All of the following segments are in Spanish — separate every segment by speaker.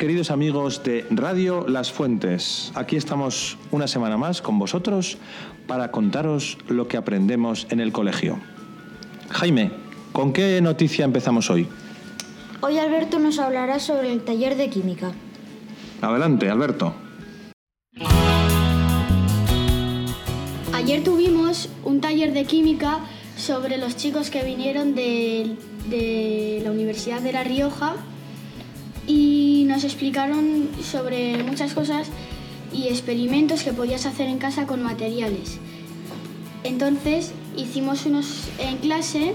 Speaker 1: queridos amigos de Radio Las Fuentes. Aquí estamos una semana más con vosotros para contaros lo que aprendemos en el colegio. Jaime, ¿con qué noticia empezamos hoy?
Speaker 2: Hoy Alberto nos hablará sobre el taller de química.
Speaker 1: Adelante, Alberto.
Speaker 3: Ayer tuvimos un taller de química sobre los chicos que vinieron de, de la Universidad de La Rioja nos explicaron sobre muchas cosas y experimentos que podías hacer en casa con materiales. Entonces hicimos unos en clase,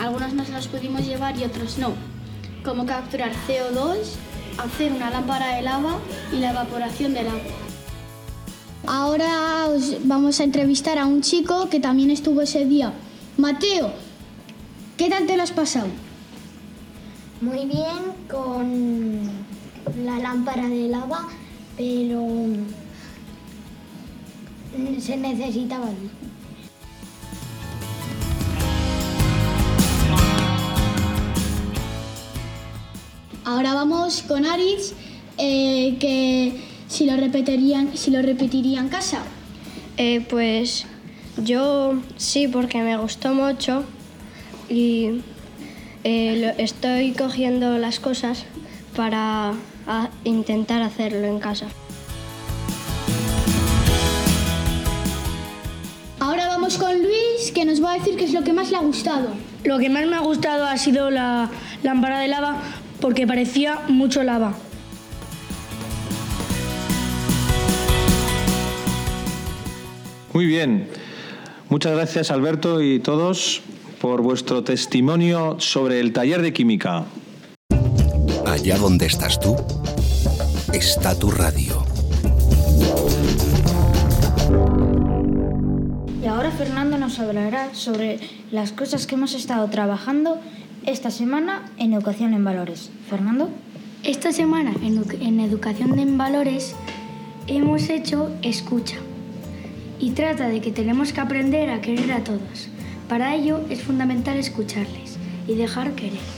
Speaker 3: algunos nos los pudimos llevar y otros no, como capturar CO2, hacer una lámpara de lava y la evaporación del agua. Ahora os vamos a entrevistar a un chico que también estuvo ese día. Mateo, ¿qué tal te lo has pasado?
Speaker 2: Muy bien con la lámpara de lava, pero se necesitaba luz.
Speaker 3: Ahora vamos con Aritz, eh, que si lo repetirían, si lo repetiría en casa.
Speaker 4: Eh, pues yo sí, porque me gustó mucho y eh, lo- estoy cogiendo las cosas para intentar hacerlo en casa.
Speaker 3: Ahora vamos con Luis, que nos va a decir qué es lo que más le ha gustado.
Speaker 5: Lo que más me ha gustado ha sido la lámpara de lava porque parecía mucho lava.
Speaker 1: Muy bien. Muchas gracias, Alberto y todos, por vuestro testimonio sobre el taller de química.
Speaker 6: Allá donde estás tú, está tu radio.
Speaker 2: Y ahora Fernando nos hablará sobre las cosas que hemos estado trabajando esta semana en Educación en Valores. Fernando.
Speaker 3: Esta semana en, en Educación en Valores hemos hecho escucha y trata de que tenemos que aprender a querer a todos. Para ello es fundamental escucharles y dejar querer.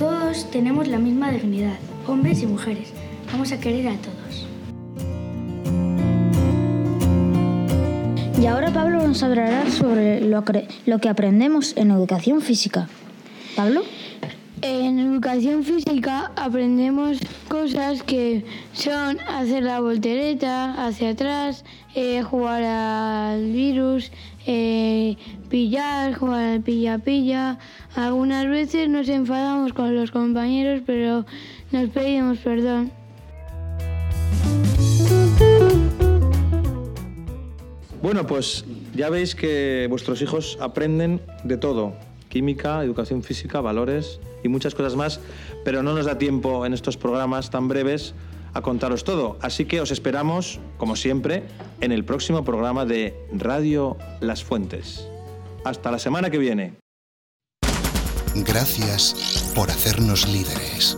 Speaker 3: Todos tenemos la misma dignidad, hombres y mujeres. Vamos a querer a todos.
Speaker 2: Y ahora Pablo nos hablará sobre lo, que aprendemos en Educación Física. Pablo.
Speaker 7: En educación física aprendemos cosas que son hacer la voltereta hacia atrás, eh, jugar al virus, eh, pillar, jugar al pilla-pilla. Algunas veces nos enfadamos con los compañeros, pero nos pedimos perdón.
Speaker 1: Bueno, pues ya veis que vuestros hijos aprenden de todo. Química, educación física, valores y muchas cosas más, pero no nos da tiempo en estos programas tan breves a contaros todo. Así que os esperamos, como siempre, en el próximo programa de Radio Las Fuentes. Hasta la semana que viene.
Speaker 6: Gracias por hacernos líderes.